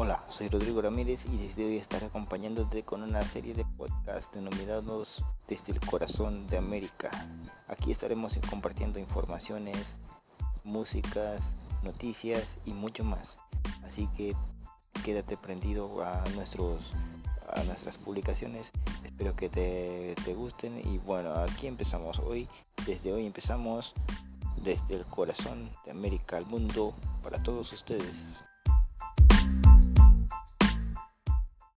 Hola, soy Rodrigo Ramírez y desde hoy estaré acompañándote con una serie de podcasts denominados Desde el Corazón de América. Aquí estaremos compartiendo informaciones, músicas, noticias y mucho más. Así que quédate prendido a, nuestros, a nuestras publicaciones. Espero que te, te gusten y bueno, aquí empezamos hoy. Desde hoy empezamos desde el corazón de América al mundo para todos ustedes.